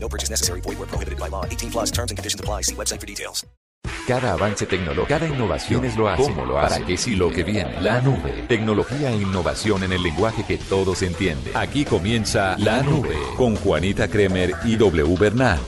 No purchase necessary. Void where prohibited by law. 18 plus terms and conditions apply. See website for details. Cada avance tecnológico, cada innovación es lo hace, cómo lo hace, para qué sí lo que viene. La nube. Tecnología e innovación en el lenguaje que todos entienden. Aquí comienza La Nube con Juanita Kremer y W Bernal.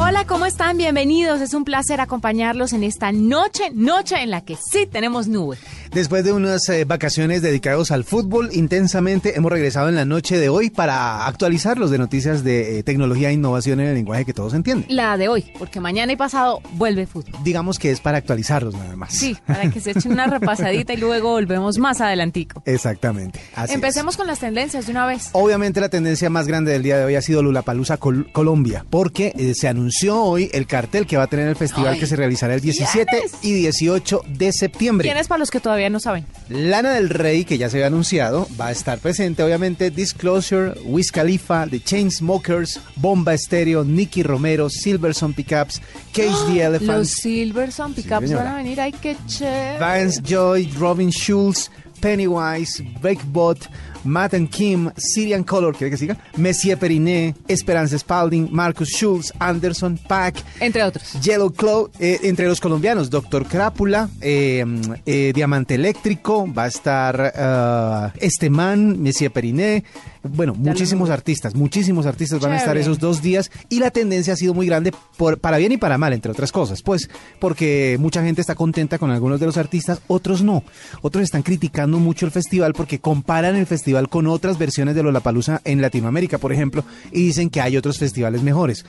Hola, ¿cómo están? Bienvenidos. Es un placer acompañarlos en esta noche, noche en la que sí tenemos nube. Después de unas eh, vacaciones dedicadas al fútbol intensamente, hemos regresado en la noche de hoy para actualizarlos de noticias de eh, tecnología e innovación en el lenguaje que todos entienden. La de hoy, porque mañana y pasado vuelve fútbol. Digamos que es para actualizarlos nada más. Sí, para que se echen una repasadita y luego volvemos más adelantico. Exactamente. Así Empecemos es. con las tendencias de una vez. Obviamente la tendencia más grande del día de hoy ha sido Lulapalooza Col Colombia, porque eh, se anunció hoy el cartel que va a tener el festival Ay, que se realizará el 17 ¿quiénes? y 18 de septiembre. ¿Quién es para los que todavía no saben? Lana del Rey, que ya se había anunciado, va a estar presente, obviamente, Disclosure, Wiz Khalifa, The Chainsmokers, Bomba Estéreo, Nicky Romero, Silverson Pickups, Cage the Elephant, Los Silverson Pickups señora. van a venir. Ay, qué chévere. Vance Joy, Robin Schulz, Pennywise, Breakbot, Matt and Kim, Syrian Color, ¿quiere que siga? Messier Periné, Esperanza Spalding, Marcus Schulz, Anderson Pack, Entre otros. Yellow Claw, eh, entre los colombianos, Doctor Crápula, eh, eh, Diamante Eléctrico, va a estar eh, este man, Messier Periné, bueno, muchísimos artistas, muchísimos artistas van a estar esos dos días y la tendencia ha sido muy grande por, para bien y para mal, entre otras cosas, pues porque mucha gente está contenta con algunos de los artistas, otros no, otros están criticando mucho el festival porque comparan el festival con otras versiones de Lollapalooza en Latinoamérica, por ejemplo, y dicen que hay otros festivales mejores.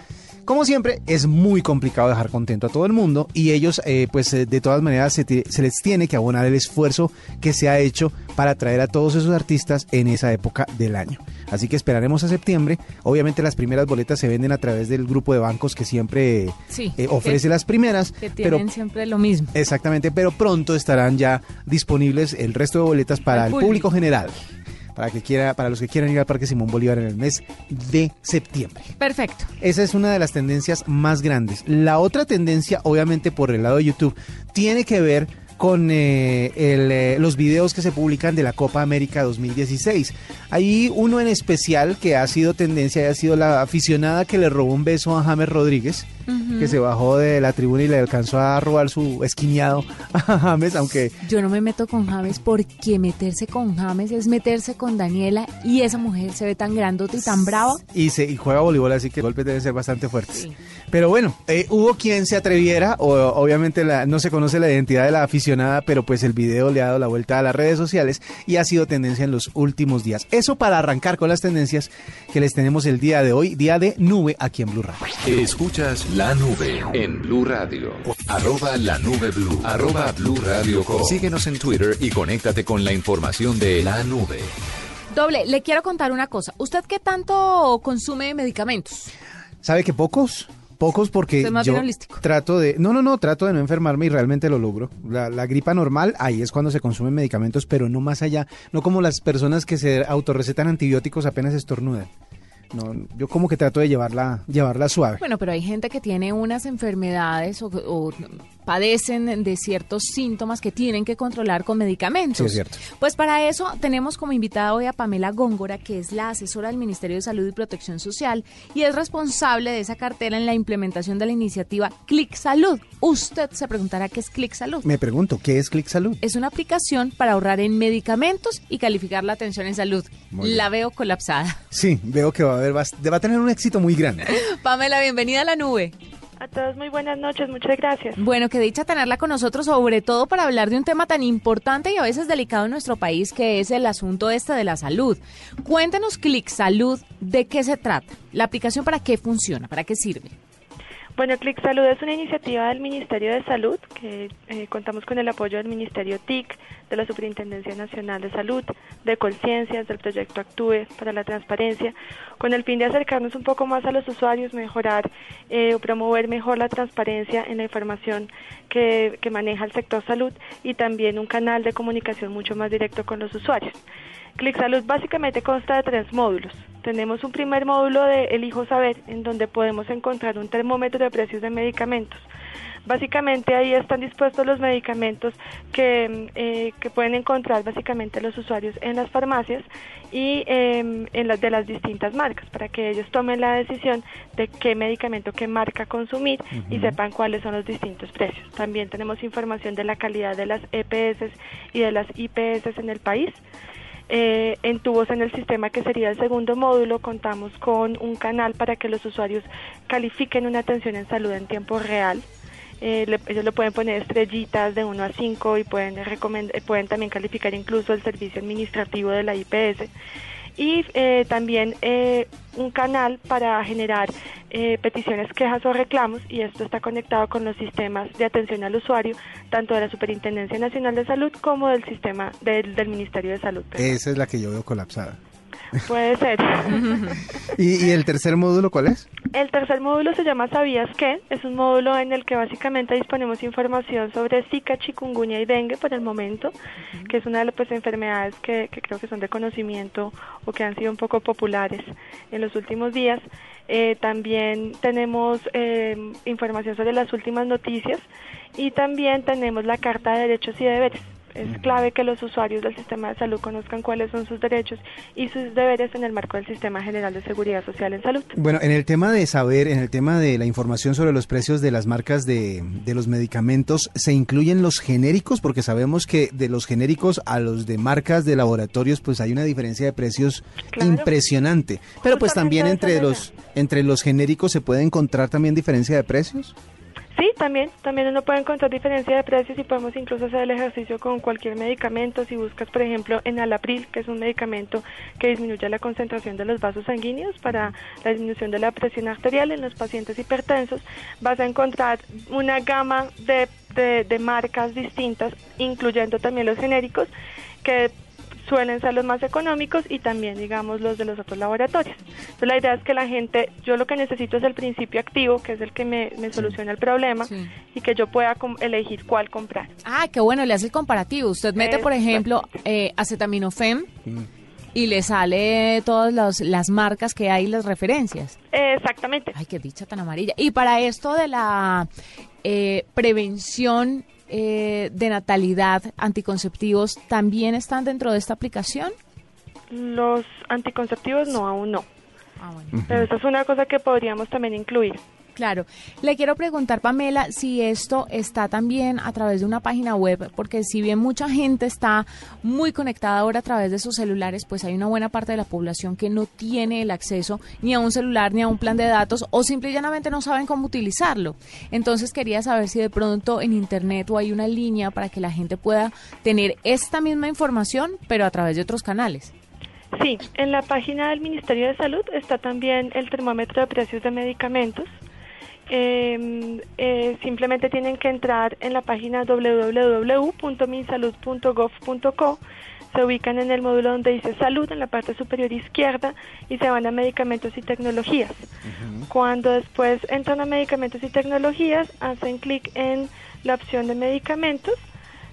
Como siempre, es muy complicado dejar contento a todo el mundo y ellos, eh, pues eh, de todas maneras, se, les tiene que abonar el esfuerzo que se ha hecho para traer a todos esos artistas en esa época del año. Así que esperaremos a septiembre. Obviamente las primeras boletas se venden a través del grupo de bancos que siempre Sí, eh, ofrece que- las primeras, Que pero tienen siempre lo mismo. exactamente, pero pronto estarán ya disponibles el resto de boletas para el público general. Para, que quiera, para los que quieran ir al Parque Simón Bolívar en el mes de septiembre. Perfecto. Esa es una de las tendencias más grandes. La otra tendencia, obviamente por el lado de YouTube, tiene que ver con eh, el, eh, los videos que se publican de la Copa América 2016. Hay uno en especial que ha sido tendencia y ha sido la aficionada que le robó un beso a James Rodríguez, que se bajó de la tribuna y le alcanzó a robar su esquiñado a James, aunque Yo no me meto con James porque meterse con James es meterse con Daniela y esa mujer se ve tan grandota y tan brava. y, se, y juega voleibol, así que los golpes deben ser bastante fuertes. Sí. Pero bueno, eh, hubo quien se atreviera, o, obviamente la- no se conoce la identidad de la aficionada, pero pues el video le ha dado la vuelta a las redes sociales y ha sido tendencia en los últimos días. Eso para arrancar con las tendencias que les tenemos el día de hoy, día de nube aquí en Blue Radio. Escuchas La Nube en Blue Radio. Arroba La Nube Blue. Arroba Blue Radio Co. Síguenos en Twitter y conéctate con la información de La Nube. Doble, le quiero contar una cosa. ¿Usted qué tanto consume medicamentos? ¿Sabe que pocos? Pocos porque más yo bien holístico. trato de... No, no, no, trato de no enfermarme y realmente lo logro. La, la gripa normal, ahí es cuando se consumen medicamentos, pero no más allá. No como las personas que se autorrecetan antibióticos apenas estornudan. No, yo como que trato de llevarla, llevarla suave. Bueno, pero hay gente que tiene unas enfermedades o, o padecen de ciertos síntomas que tienen que controlar con medicamentos. Sí, es cierto. Pues para eso tenemos como invitada hoy a Pamela Góngora, que es la asesora del Ministerio de Salud y Protección Social y es responsable de esa cartera en la implementación de la iniciativa Clic Salud. Usted se preguntará qué es Clic Salud. Me pregunto, ¿qué es Click Salud? Es una aplicación para ahorrar en medicamentos y calificar la atención en salud. Muy bien. La veo colapsada. Sí, veo que va a, haber, va a tener un éxito muy grande. Pamela, bienvenida a la nube. A todos muy buenas noches, muchas gracias. Bueno, qué dicha tenerla con nosotros, sobre todo para hablar de un tema tan importante y a veces delicado en nuestro país, que es el asunto este de la salud. Cuéntenos, Clic Salud, ¿de qué se trata? ¿La aplicación para qué funciona? ¿Para qué sirve? Bueno, Clic Salud es una iniciativa del Ministerio de Salud que eh, contamos con el apoyo del Ministerio TIC, de la Superintendencia Nacional de Salud, de Colciencias, del proyecto Actúe para la Transparencia, con el fin de acercarnos un poco más a los usuarios, mejorar eh, o promover mejor la transparencia en la información que, que maneja el sector salud y también un canal de comunicación mucho más directo con los usuarios. Clic Salud básicamente consta de tres módulos. Tenemos un primer módulo de Elijo Saber, en donde podemos encontrar un termómetro de precios de medicamentos. Básicamente ahí están dispuestos los medicamentos que, eh, que pueden encontrar básicamente los usuarios en las farmacias y em, en las de las distintas marcas para que ellos tomen la decisión de qué medicamento, qué marca consumir y sepan cuáles son los distintos precios. También tenemos información de la calidad de las EPS y de las IPS en el país. Eh, en tubos en el sistema, que sería el segundo módulo, contamos con un canal para que los usuarios califiquen una atención en salud en tiempo real. Eh, ellos le pueden poner estrellitas de 1 a 5 y pueden, eh, pueden también calificar incluso el servicio administrativo de la IPS. Y eh, también eh, un canal para generar eh, peticiones, quejas o reclamos y esto está conectado con los sistemas de atención al usuario, tanto de la Superintendencia Nacional de Salud como del sistema del, del Ministerio de Salud. Esa es la que yo veo colapsada. Puede ser. ¿Y, y el tercer módulo cuál es? El tercer módulo se llama ¿Sabías qué? Es un módulo en el que básicamente disponemos información sobre Zika, chikungunya y dengue por el momento, que es una de las pues, enfermedades que, que creo que son de conocimiento o que han sido un poco populares en los últimos días. Eh, también tenemos eh, información sobre las últimas noticias y también tenemos la Carta de Derechos y Deberes. Es clave que los usuarios del sistema de salud conozcan cuáles son sus derechos y sus deberes en el marco del Sistema General de Seguridad Social en Salud. Bueno, en el tema de saber, en el tema de la información sobre los precios de las marcas de, de los medicamentos, ¿se incluyen los genéricos? Porque sabemos que de los genéricos a los de marcas de laboratorios, pues hay una diferencia de precios Claro. impresionante. Pero pues también entre los, entre los genéricos se puede encontrar también diferencia de precios. Sí, también, también uno puede encontrar diferencia de precios y podemos incluso hacer el ejercicio con cualquier medicamento. Si buscas, por ejemplo, en Alapril, que es un medicamento que disminuye la concentración de los vasos sanguíneos para la disminución de la presión arterial en los pacientes hipertensos, vas a encontrar una gama de, de, de marcas distintas, incluyendo también los genéricos, que suelen ser los más económicos y también, digamos, los de los otros laboratorios. Entonces, la idea es que la gente, yo lo que necesito es el principio activo, que es el que me, me soluciona el problema, Sí. y que yo pueda com- elegir cuál comprar. Ah, qué bueno, le hace el comparativo. Usted mete, por ejemplo, eh, acetaminofén y le sale todas las, las marcas que hay, las referencias. Exactamente. Ay, qué dicha tan amarilla. Y para esto de la eh, prevención eh, de natalidad, anticonceptivos, ¿también están dentro de esta aplicación? Los anticonceptivos no, aún no. Ah, bueno. Pero esa es una cosa que podríamos también incluir. Claro. Le quiero preguntar, Pamela, si esto está también a través de una página web, porque si bien mucha gente está muy conectada ahora a través de sus celulares, pues hay una buena parte de la población que no tiene el acceso ni a un celular ni a un plan de datos o simple y llanamente no saben cómo utilizarlo. Entonces quería saber si de pronto en internet o hay una línea para que la gente pueda tener esta misma información, pero a través de otros canales. Sí, en la página del Ministerio de Salud está también el termómetro de precios de medicamentos. Eh, eh, simplemente tienen que entrar en la página www.minsalud.gov.co. Se ubican en el módulo donde dice salud en la parte superior izquierda y se van a medicamentos y tecnologías. Cuando después entran a medicamentos y tecnologías, hacen clic en la opción de medicamentos,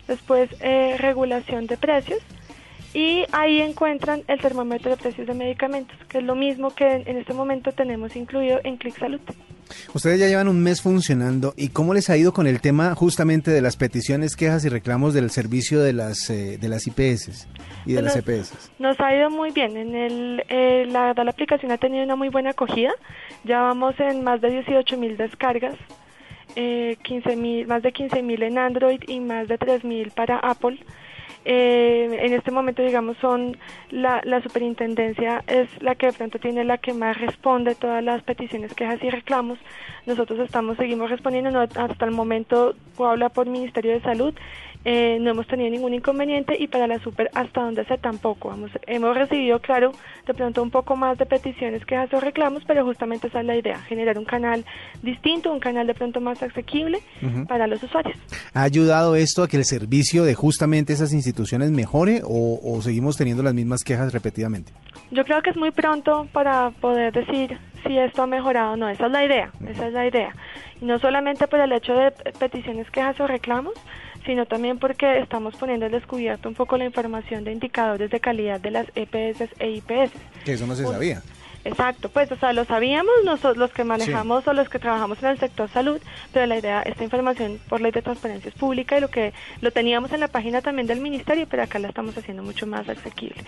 después eh, regulación de precios y ahí encuentran el termómetro de precios de medicamentos, que es lo mismo que en este momento tenemos incluido en Click Salud. Ustedes ya llevan un mes funcionando y cómo les ha ido con el tema justamente de las peticiones, quejas y reclamos del servicio de las eh, de las IPS y de las EPS. Nos ha ido muy bien. En el, eh, la aplicación ha tenido una muy buena acogida. Ya vamos en más de 18 mil descargas, eh, 15 mil, más de 15 mil en Android y más de 3 mil para Apple. Eh, en este momento, digamos, son la, la superintendencia es la que de pronto tiene la que más responde todas las peticiones, quejas y reclamos. Nosotros estamos, seguimos respondiendo, no, hasta el momento, habla por Ministerio de Salud, eh, no hemos tenido ningún inconveniente y para la super hasta donde sé tampoco. Vamos, hemos recibido, claro, de pronto un poco más de peticiones, quejas o reclamos, pero justamente esa es la idea, generar un canal distinto, un canal de pronto más asequible para los usuarios. ¿Ha ayudado esto a que el servicio de justamente esas instituciones mejore o, o seguimos teniendo las mismas quejas repetidamente? Yo creo que es muy pronto para poder decir si esto ha mejorado o no. Esa es la idea, esa es la idea. Y no solamente por el hecho de peticiones, quejas o reclamos, sino también porque estamos poniendo al descubierto un poco la información de indicadores de calidad de las EPS e IPS. Que eso no se sabía. Exacto, pues o sea, lo sabíamos nosotros los que manejamos o los que trabajamos en el sector salud, pero la idea, esta información por ley de transparencia es pública y lo que lo teníamos en la página también del ministerio, pero acá la estamos haciendo mucho más asequible.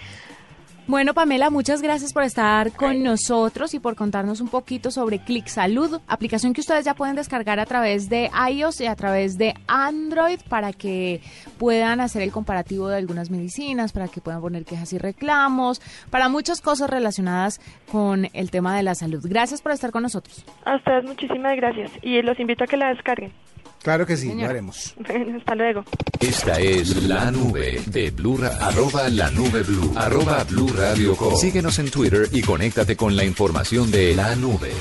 Bueno, Pamela, muchas gracias por estar con nosotros y por contarnos un poquito sobre Click Salud, aplicación que ustedes ya pueden descargar a través de iOS y a través de Android para que puedan hacer el comparativo de algunas medicinas, para que puedan poner quejas y reclamos, para muchas cosas relacionadas con el tema de la salud. Gracias por estar con nosotros. A ustedes muchísimas gracias y los invito a que la descarguen. Claro que sí, lo haremos. Bueno, hasta luego. Esta es la nube de Blue arroba la nube blue arroba blue radio com. Síguenos en Twitter y conéctate con la información de la nube.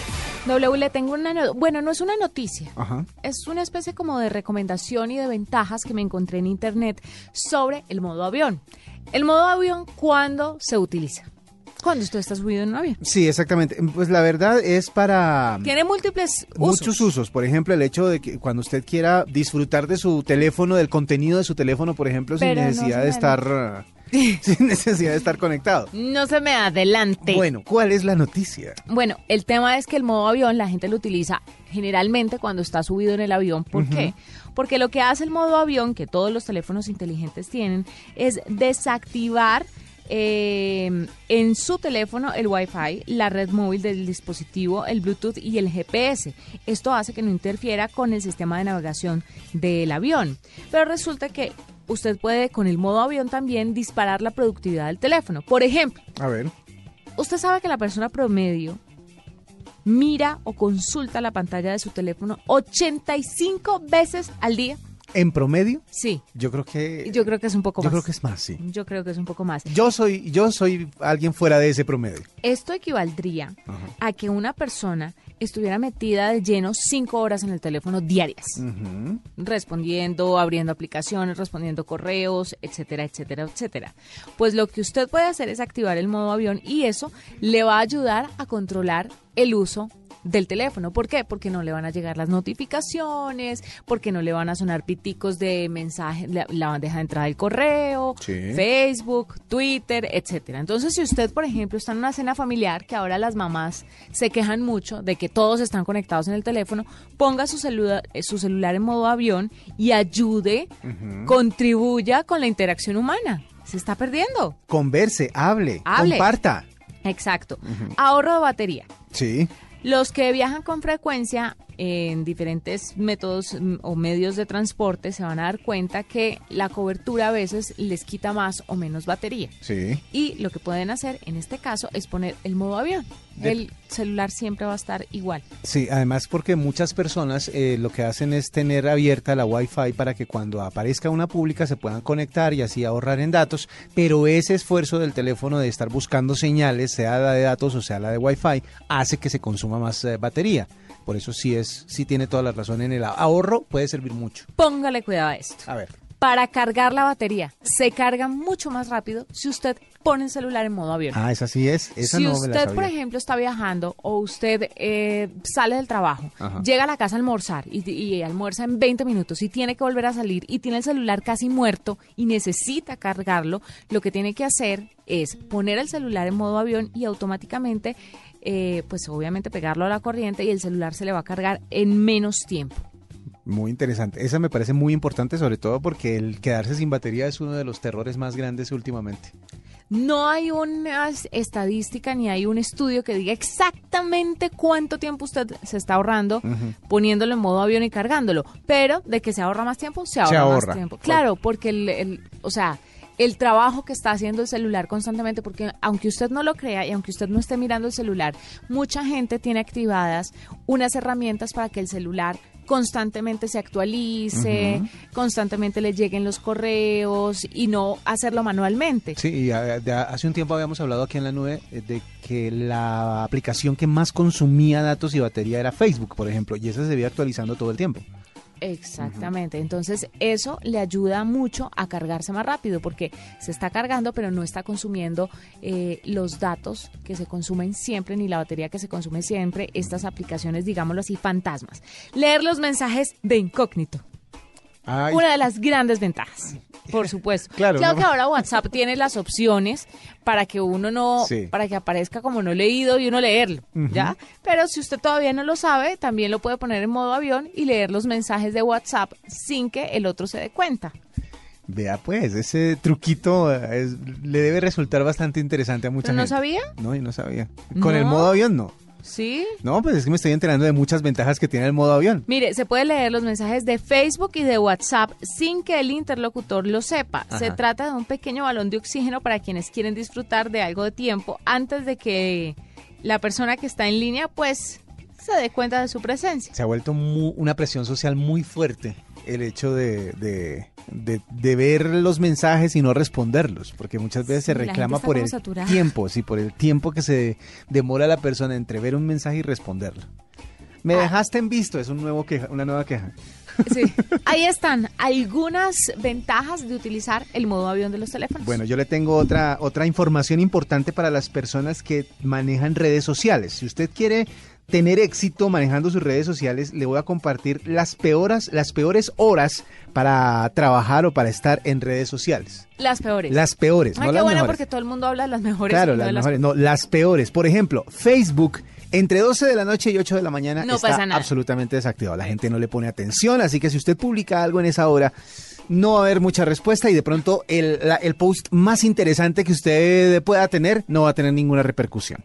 W, le tengo una... no- Bueno, no es una noticia. Ajá. Es una especie como de recomendación y de ventajas que me encontré en internet sobre el modo avión. El modo avión, ¿cuándo se utiliza? Cuando usted está subido en un avión. Sí, exactamente. Pues la verdad es para Tiene múltiples usos. muchos usos. Por ejemplo, el hecho de que cuando usted quiera disfrutar de su teléfono, del contenido de su teléfono, por ejemplo, sin Pero necesidad de estar sin necesidad de estar conectado. No se me adelante. Bueno, ¿cuál es la noticia? Bueno, el tema es que el modo avión la gente lo utiliza generalmente cuando está subido en el avión. ¿Por qué? Porque lo que hace el modo avión, que todos los teléfonos inteligentes tienen, es desactivar eh, en su teléfono el Wi-Fi, la red móvil del dispositivo, el Bluetooth y el GPS. Esto hace que no interfiera con el sistema de navegación del avión. Pero resulta que usted puede con el modo avión también disparar la productividad del teléfono. Por ejemplo, A ver. usted sabe que la persona promedio mira o consulta la pantalla de su teléfono 85 veces al día. En promedio, Sí, yo creo que yo creo que es un poco yo más. creo que es más, sí. Yo creo que es un poco más. Yo soy yo soy alguien fuera de ese promedio. Esto equivaldría a que una persona estuviera metida de lleno cinco horas en el teléfono diarias, respondiendo, abriendo aplicaciones, respondiendo correos, etcétera, etcétera, etcétera. Pues lo que usted puede hacer es activar el modo avión y eso le va a ayudar a controlar el uso del teléfono. ¿Por qué? Porque no le van a llegar las notificaciones, porque no le van a sonar piticos de mensaje, la, la bandeja de entrada del correo, Sí. Facebook, Twitter, etcétera. Entonces, si usted, por ejemplo, está en una cena familiar, que ahora las mamás se quejan mucho de que todos están conectados en el teléfono, ponga su celular, eh, su celular en modo avión y ayude, contribuya con la interacción humana. Se está perdiendo. Converse, hable, Hable. comparta. Exacto. Ahorro de batería. Sí. Los que viajan con frecuencia en diferentes métodos mm, o medios de transporte se van a dar cuenta que la cobertura a veces les quita más o menos batería. Sí. Y lo que pueden hacer en este caso es poner el modo avión. De- El celular siempre va a estar igual. Sí, además porque muchas personas eh, lo que hacen es tener abierta la Wi-Fi para que cuando aparezca una pública se puedan conectar y así ahorrar en datos, pero ese esfuerzo del teléfono de estar buscando señales, sea la de datos o sea la de Wi-Fi, hace que se consuma más eh, batería. Por eso sí es, sí tiene toda la razón en el ahorro, puede servir mucho. Póngale cuidado a esto. A ver. Para cargar la batería, se carga mucho más rápido si usted pone el celular en modo avión. Ah, esa sí es, esa si no me la usted, por ejemplo, está viajando o usted eh, sale del trabajo, Ajá. llega a la casa a almorzar y, y almuerza en 20 minutos y tiene que volver a salir y tiene el celular casi muerto y necesita cargarlo, lo que tiene que hacer es poner el celular en modo avión y automáticamente, eh, pues obviamente pegarlo a la corriente y el celular se le va a cargar en menos tiempo. Muy interesante. Esa me parece muy importante, sobre todo porque el quedarse sin batería es uno de los terrores más grandes últimamente. No hay una estadística ni hay un estudio que diga exactamente cuánto tiempo usted se está ahorrando poniéndolo en modo avión y cargándolo, pero de que se ahorra más tiempo, se ahorra, ahorra. más tiempo. Claro, porque el, el- o sea, el trabajo que está haciendo el celular constantemente, porque aunque usted no lo crea y aunque usted no esté mirando el celular, mucha gente tiene activadas unas herramientas para que el celular constantemente se actualice, constantemente le lleguen los correos y no hacerlo manualmente. Sí, y de- hace un tiempo habíamos hablado aquí en la nube eh, de que la aplicación que más consumía datos y batería era Facebook, por ejemplo, y esa se veía actualizando todo el tiempo. Exactamente, entonces eso le ayuda mucho a cargarse más rápido porque se está cargando pero no está consumiendo eh, los datos que se consumen siempre ni la batería que se consume siempre, estas aplicaciones digámoslo así fantasmas. Leer los mensajes de incógnito, Ay, una de las grandes ventajas. Por supuesto. Claro, ¿no? que ahora WhatsApp tiene las opciones para que uno no, Sí. para que aparezca como no leído y uno leerlo, ¿ya? Pero si usted todavía no lo sabe, también lo puede poner en modo avión y leer los mensajes de WhatsApp sin que el otro se dé cuenta. Vea pues, ese truquito eh, es- le debe resultar bastante interesante a mucha ¿Pero no gente. sabía? No, yo no sabía. Con el modo avión no. ¿Sí? No, pues es que me estoy enterando de muchas ventajas que tiene el modo avión. Mire, se puede leer los mensajes de Facebook y de WhatsApp sin que el interlocutor lo sepa. Se trata de un pequeño balón de oxígeno para quienes quieren disfrutar de algo de tiempo antes de que la persona que está en línea pues se dé cuenta de su presencia. Se ha vuelto una presión social muy fuerte el hecho de, de, de- de ver los mensajes y no responderlos, porque muchas veces Sí, se reclama por el saturada. tiempo, sí, por el tiempo que se demora la persona entre ver un mensaje y responderlo. Me Ah. dejaste en visto, es un nuevo queja, una nueva queja. Sí. Ahí están algunas ventajas de utilizar el modo avión de los teléfonos. Bueno, yo le tengo otra, otra información importante para las personas que manejan redes sociales. Si usted quiere tener éxito manejando sus redes sociales, le voy a compartir las peores, las peores horas para trabajar o para estar en redes sociales. las peores. Las peores, Ay, no qué las mejores. porque todo el mundo habla de las mejores. Claro, no las mejores, no, las peores. Por ejemplo, Facebook entre 12 de la noche y 8 de la mañana No está pasa nada. absolutamente desactivado. La gente no le pone atención, así que si usted publica algo en esa hora, no va a haber mucha respuesta y de pronto el, la- el post más interesante que usted pueda tener no va a tener ninguna repercusión.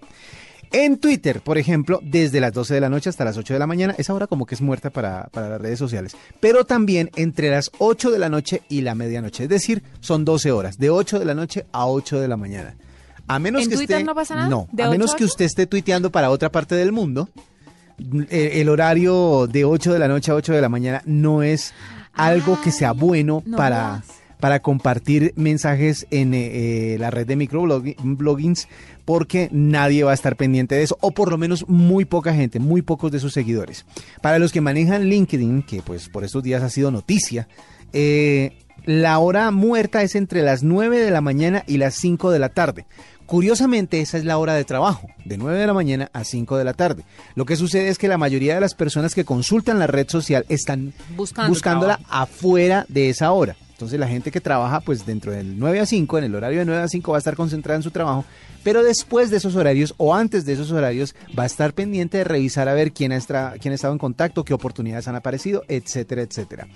En Twitter, por ejemplo, desde las 12 de la noche hasta las 8 de la mañana, esa hora como que es muerta para, para las redes sociales. Pero también entre las 8 de la noche y la medianoche, es decir, son 12 horas, de 8 de la noche a 8 de la mañana. A menos ¿En que Twitter esté- no pasa nada? No, ¿De a 8 menos que 8? usted esté tuiteando para otra parte del mundo, el, el horario de 8 de la noche a 8 de la mañana no es algo que sea bueno no para. Para compartir mensajes en eh, eh, la red de microbloggings porque nadie va a estar pendiente de eso o por lo menos muy poca gente, muy pocos de sus seguidores. Para los que manejan LinkedIn, que pues por estos días ha sido noticia, eh, la hora muerta es entre las 9 de la mañana y las 5 de la tarde. Curiosamente, esa es la hora de trabajo, de 9 de la mañana a 5 de la tarde. Lo que sucede es que la mayoría de las personas que consultan la red social están Buscando buscándola trabajo. afuera de esa hora. Entonces la gente que trabaja pues dentro del 9 a 5, en el horario de 9 a 5 va a estar concentrada en su trabajo, pero después de esos horarios o antes de esos horarios va a estar pendiente de revisar a ver quién ha, quién ha estado en contacto, qué oportunidades han aparecido, etcétera, etcétera.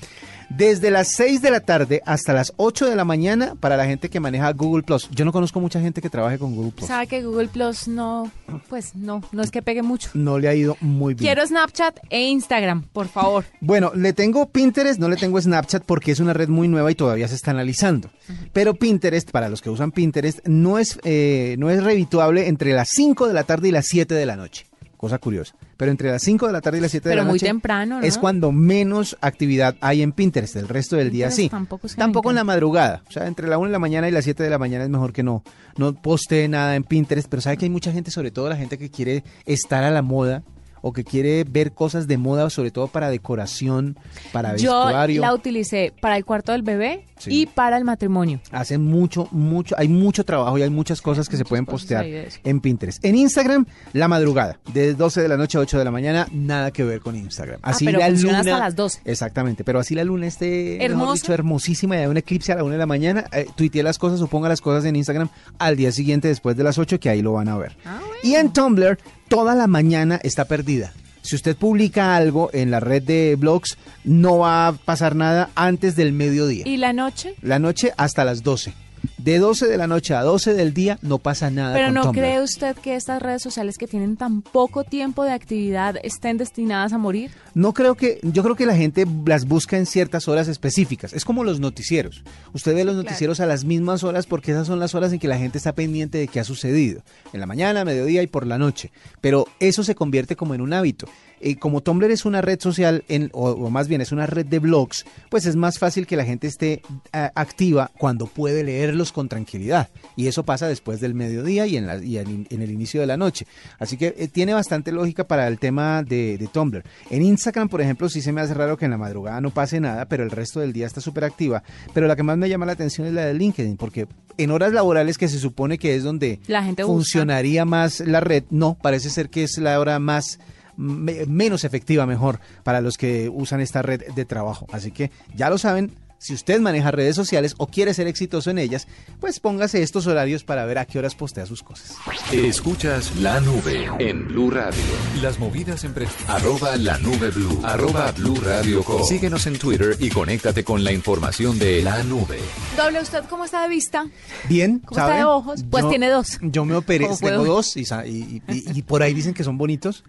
Desde las 6 de la tarde hasta las 8 de la mañana para la gente que maneja Google Plus. Yo no conozco mucha gente que trabaje con Google Plus. Sabe que Google Plus no, pues no, no es que pegue mucho. No le ha ido muy bien. Quiero Snapchat e Instagram, por favor. Bueno, le tengo Pinterest, no le tengo Snapchat porque es una red muy nueva y todavía se está analizando. Pero Pinterest, para los que usan Pinterest, no es, eh, no es redituable entre las 5 de la tarde y las 7 de la noche. Cosa curiosa. Pero entre las 5 de la tarde y las 7 de Pero la muy noche temprano, ¿no? es cuando menos actividad hay en Pinterest. El resto del día Pinterest sí. tampoco Tampoco en la madrugada. O sea, entre la 1 de la mañana y las 7 de la mañana es mejor que no, no postee nada en Pinterest. Pero sabe que hay mucha gente, sobre todo la gente que quiere estar a la moda o que quiere ver cosas de moda, sobre todo para decoración, para Yo vestuario. la utilicé para el cuarto del bebé Sí. y para el matrimonio. Hacen mucho, mucho, hay mucho trabajo y hay muchas cosas que se pueden postear en Pinterest. En Instagram, la madrugada, de 12 de la noche a 8 de la mañana, nada que ver con Instagram. Ah, Así pero la luna, hasta las 12. Exactamente, pero así la luna esté dicho, hermosísima y hay un eclipse a la 1 de la mañana, eh, tuitee las cosas o ponga las cosas en Instagram al día siguiente después de las 8 que ahí lo van a ver. Ah, Y en Tumblr, toda la mañana está perdida. Si usted publica algo en la red de blogs, no va a pasar nada antes del mediodía. ¿Y la noche? La noche hasta las 12. De 12 de la noche a 12 del día no pasa nada. Pero con ¿no Tumblr. cree usted que estas redes sociales que tienen tan poco tiempo de actividad estén destinadas a morir? No creo que, yo creo que la gente las busca en ciertas horas específicas. Es como los noticieros. Usted ve los noticieros a las mismas horas porque esas son las horas en que la gente está pendiente de qué ha sucedido. En la mañana, mediodía y por la noche. Pero eso se convierte como en un hábito. Eh, como Tumblr es una red social, en, o, o más bien es una red de blogs, pues es más fácil que la gente esté ah, activa cuando puede leerlos con tranquilidad. Y eso pasa después del mediodía y en, la, y en, en el inicio de la noche. Así que eh, tiene bastante lógica para el tema de, de Tumblr. En Instagram, por ejemplo, sí se me hace raro que en la madrugada no pase nada, pero el resto del día está súper activa. Pero la que más me llama la atención es la de LinkedIn, porque en horas laborales que se supone que es donde La gente funcionaría más la red, no, parece ser que es la hora más me- menos efectiva mejor para los que usan esta red de trabajo. Así que ya lo saben, si usted maneja redes sociales o quiere ser exitoso en ellas, pues póngase estos horarios para ver a qué horas postea sus cosas. Escuchas la nube en Blue Radio. Las movidas entre arroba la nube blue, arroba blue radio com. Síguenos en Twitter y conéctate con la información de la nube. Doble, ¿usted cómo está de vista? Bien, ¿Cómo está de ojos? Pues tiene dos. Yo me operé, ¿Cómo tengo puedo? dos y, y- y- y por ahí dicen que son bonitos.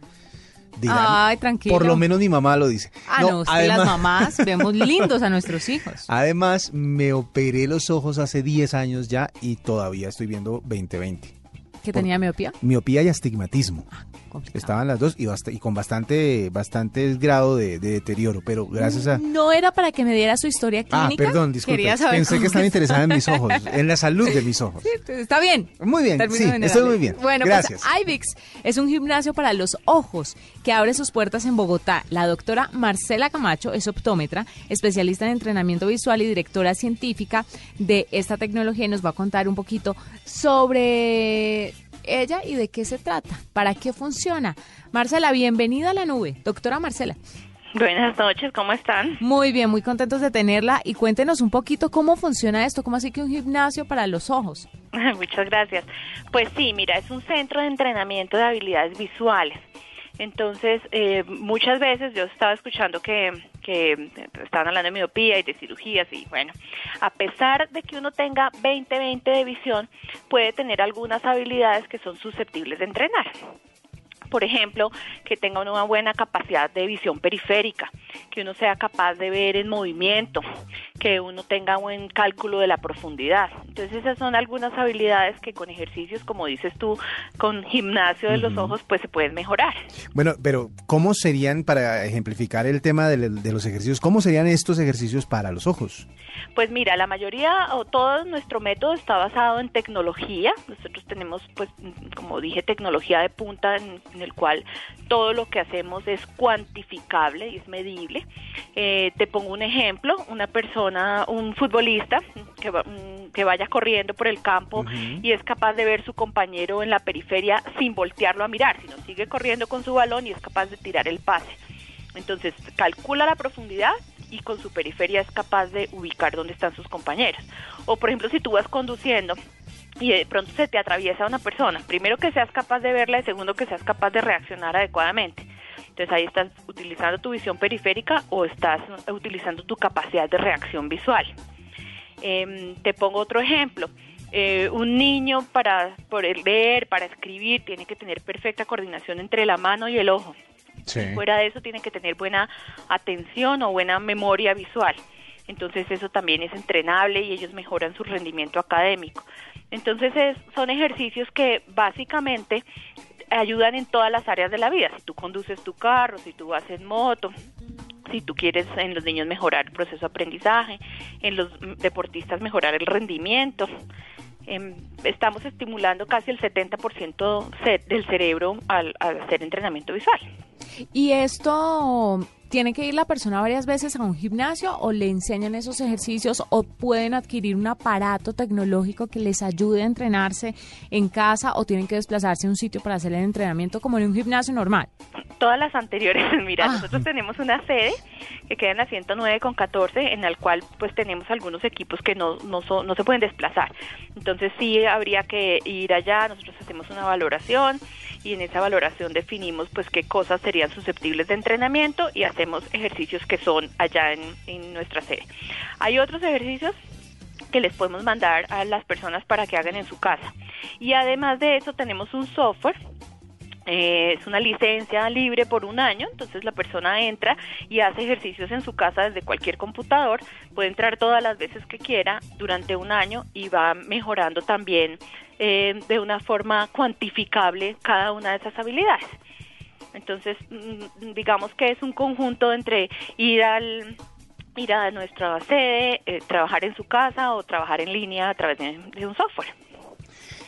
Ay, tranquilo. Por lo menos mi mamá lo dice. Ah, no, es que las mamás vemos lindos a nuestros hijos. Además, me operé los ojos hace 10 años ya y todavía estoy viendo 2020. ¿Que tenía miopía? Miopía y astigmatismo. Complicado. Estaban las dos y, bast- y con bastante, bastante grado de, de deterioro, pero gracias a... No era para que me diera su historia Ah, clínica. perdón, disculpe. Pensé que estaba interesada en mis ojos, en la salud de mis ojos. Está bien. Muy bien, sí, generales. estoy muy bien. Bueno, Gracias. pues IVIX es un gimnasio para los ojos que abre sus puertas en Bogotá. La doctora Marcela Camacho es optómetra, especialista en entrenamiento visual y directora científica de esta tecnología y nos va a contar un poquito sobre ella y de qué se trata, para qué funciona. Marcela, bienvenida a la nube. Doctora Marcela. Buenas noches, ¿cómo están? Muy bien, muy contentos de tenerla y cuéntenos un poquito cómo funciona esto, cómo así que un gimnasio para los ojos. Muchas gracias. Pues sí, mira, es un centro de entrenamiento de habilidades visuales. Entonces, eh, muchas veces yo estaba escuchando que, que estaban hablando de miopía y de cirugías y bueno, a pesar de que uno tenga 20-20 de visión, puede tener algunas habilidades que son susceptibles de entrenar. Por ejemplo, que tenga una buena capacidad de visión periférica, que uno sea capaz de ver en movimiento, que uno tenga buen cálculo de la profundidad. Entonces esas son algunas habilidades que con ejercicios, como dices tú, con gimnasio de los ojos, pues se pueden mejorar. Bueno, pero ¿cómo serían, para ejemplificar el tema de, de los ejercicios, cómo serían estos ejercicios para los ojos? Pues mira, la mayoría o todo nuestro método está basado en tecnología. Nosotros tenemos, pues, como dije, tecnología de punta en, en el cual todo lo que hacemos es cuantificable y es medible. Eh, te pongo un ejemplo, una persona, un futbolista que, va- mm, que vaya corriendo por el campo y es capaz de ver su compañero en la periferia sin voltearlo a mirar, sino sigue corriendo con su balón y es capaz de tirar el pase. Entonces calcula la profundidad y con su periferia es capaz de ubicar dónde están sus compañeros. O por ejemplo, si tú vas conduciendo y de pronto se te atraviesa una persona, primero que seas capaz de verla y segundo que seas capaz de reaccionar adecuadamente. Entonces ahí estás utilizando tu visión periférica o estás utilizando tu capacidad de reacción visual. Em, te pongo otro ejemplo. Eh, un niño para poder leer, para escribir, tiene que tener perfecta coordinación entre la mano y el ojo. Fuera de eso tiene que tener buena atención o buena memoria visual. Entonces eso también es entrenable y ellos mejoran su rendimiento académico. Entonces es- son ejercicios que básicamente ayudan en todas las áreas de la vida. Si tú conduces tu carro, si tú vas en moto, si tú quieres en los niños mejorar el proceso de aprendizaje, en los deportistas mejorar el rendimiento. Em, estamos estimulando casi el 70% ce- del cerebro al hacer entrenamiento visual. ¿Y esto tiene que ir la persona varias veces a un gimnasio o le enseñan esos ejercicios o pueden adquirir un aparato tecnológico que les ayude a entrenarse en casa o tienen que desplazarse a un sitio para hacer el entrenamiento como en un gimnasio normal? Todas las anteriores, mira, Ah. nosotros tenemos una sede que queda en la 109 con 14, en la cual pues tenemos algunos equipos que no, no, son- no se pueden desplazar. Entonces sí habría que ir allá, nosotros hacemos una valoración y en esa valoración definimos pues qué cosas serían susceptibles de entrenamiento y hacemos ejercicios que son allá en, nuestra sede. Hay otros ejercicios que les podemos mandar a las personas para que hagan en su casa. Y además de eso tenemos un software eh, es una licencia libre por un año, entonces la persona entra y hace ejercicios en su casa desde cualquier computador, puede entrar todas las veces que quiera durante un año y va mejorando también eh, de una forma cuantificable cada una de esas habilidades. Entonces, mm, digamos que es un conjunto entre ir al ir a nuestra sede, eh, trabajar en su casa o trabajar en línea a través de un software.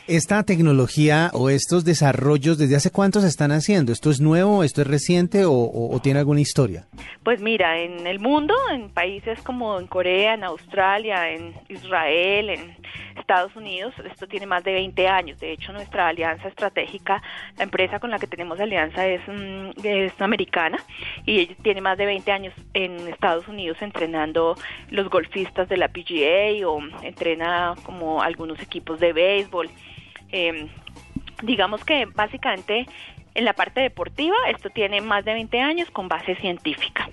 Esta tecnología o estos desarrollos, ¿desde hace cuánto se están haciendo? ¿Esto es nuevo, esto es reciente o, tiene alguna historia? Pues mira, en el mundo, en países como en Corea, en Australia, en Israel, en Estados Unidos, esto tiene más de 20 años. De hecho, nuestra alianza estratégica, la empresa con la que tenemos alianza es, mm, es americana y tiene más de 20 años en Estados Unidos entrenando los golfistas de la PGA o entrena como algunos equipos de béisbol. Eh, digamos que básicamente en la parte deportiva esto tiene más de 20 años con base científica.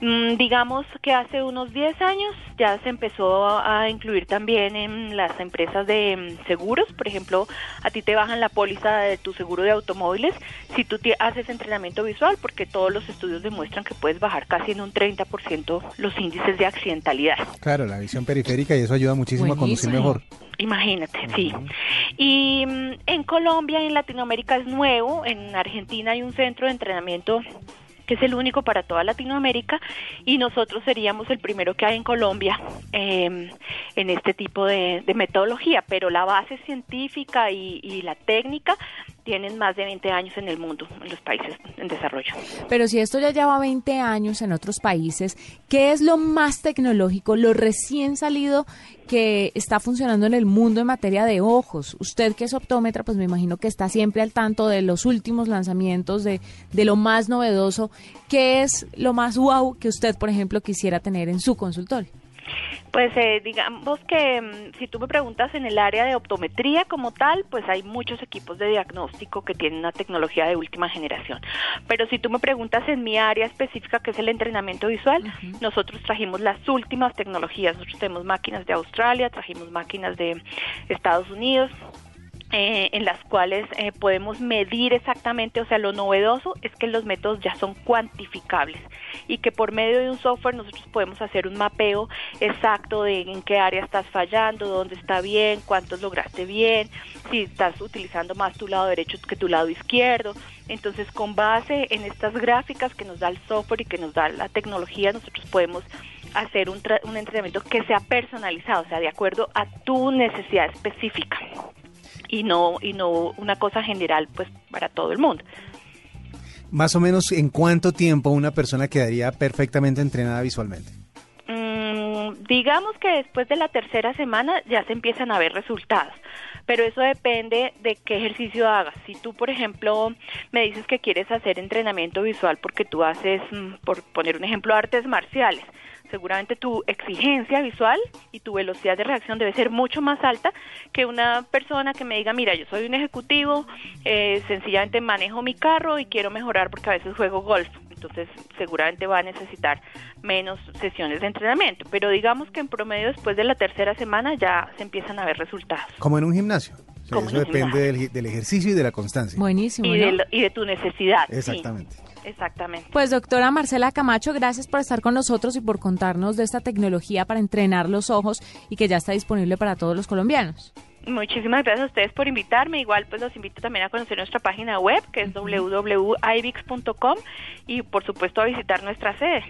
Mm, digamos que hace unos 10 años ya se empezó a incluir también en las empresas de mm, seguros, por ejemplo, a ti te bajan la póliza de tu seguro de automóviles si tú te haces entrenamiento visual, porque todos los estudios demuestran que puedes bajar casi en un 30% los índices de accidentalidad. Claro, la visión periférica y eso ayuda muchísimo a conducir mejor. Imagínate, sí. Y mm, Colombia y en Latinoamérica es nuevo, en Argentina hay un centro de entrenamiento que es el único para toda Latinoamérica y nosotros seríamos el primero que hay en Colombia eh, en este tipo de, de metodología, pero la base científica y la técnica tienen más de 20 años en el mundo, en los países en desarrollo. Pero si esto ya lleva 20 años en otros países, ¿qué es lo más tecnológico, lo recién salido que está funcionando en el mundo en materia de ojos? Usted que es optómetra, pues me imagino que está siempre al tanto de los últimos lanzamientos, de, de lo más novedoso. ¿Qué es lo más wow que usted, por ejemplo, quisiera tener en su consultorio? Pues eh, digamos que mm, si tú me preguntas en el área de optometría como tal, pues hay muchos equipos de diagnóstico que tienen una tecnología de última generación. Pero si tú me preguntas en mi área específica, que es el entrenamiento visual, nosotros trajimos las últimas tecnologías. Nosotros tenemos máquinas de Australia, trajimos máquinas de Estados Unidos, eh, en las cuales eh, podemos medir exactamente, o sea, lo novedoso es que los métodos ya son cuantificables y que por medio de un software nosotros podemos hacer un mapeo exacto de en qué área estás fallando, dónde está bien, cuántos lograste bien, si estás utilizando más tu lado derecho que tu lado izquierdo. Entonces, con base en estas gráficas que nos da el software y que nos da la tecnología, nosotros podemos hacer un, tra- un entrenamiento que sea personalizado, o sea, de acuerdo a tu necesidad específica y no y no una cosa general pues para todo el mundo. Más o menos, ¿en cuánto tiempo una persona quedaría perfectamente entrenada visualmente? Mm, digamos que después de la tercera semana ya se empiezan a ver resultados, pero eso depende de qué ejercicio hagas. Si tú, por ejemplo, me dices que quieres hacer entrenamiento visual porque tú haces, mm, por poner un ejemplo, artes marciales, seguramente tu exigencia visual y tu velocidad de reacción debe ser mucho más alta que una persona que me diga, mira, yo soy un ejecutivo, eh, sencillamente manejo mi carro y quiero mejorar porque a veces juego golf. Entonces seguramente va a necesitar menos sesiones de entrenamiento. Pero digamos que en promedio después de la tercera semana ya se empiezan a ver resultados. Como en un gimnasio. O sea, Como eso en un depende gimnasio. del, del ejercicio y de la constancia. Buenísimo. Y de, y de tu necesidad. sí. Exactamente. exactamente. Pues doctora Marcela Camacho, gracias por estar con nosotros y por contarnos de esta tecnología para entrenar los ojos y que ya está disponible para todos los colombianos. Muchísimas gracias a ustedes por invitarme. Igual pues los invito también a conocer nuestra página web que es www.ivix.com y por supuesto a visitar nuestra sede.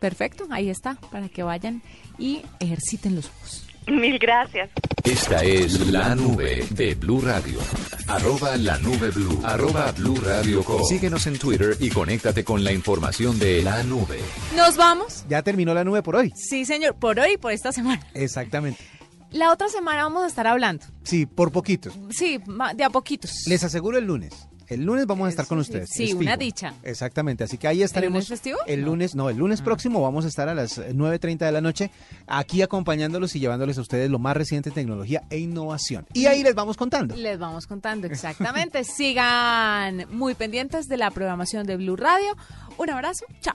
Perfecto, ahí está, para que vayan y ejerciten los ojos. Mil gracias. Esta es la nube de Blue Radio. Arroba la nube blue. Arroba Blue Radio Co. Síguenos en Twitter y conéctate con la información de la nube. ¿Nos vamos? Ya terminó la nube por hoy. Sí, señor, por hoy y por esta semana. Exactamente. La otra semana vamos a estar hablando. Sí, por poquitos. Sí, de a poquitos. Les aseguro el lunes. El lunes vamos a estar con ustedes. Sí, una dicha. Exactamente, así que ahí estaremos. lunes festivo? El No. lunes, no, el lunes próximo vamos a estar a las eh, 9.30 de la noche aquí acompañándolos y llevándoles a ustedes lo más reciente en tecnología e innovación. Y ahí les vamos contando. Les vamos contando exactamente. Sigan muy pendientes de la programación de Blue Radio. Un abrazo. Chao.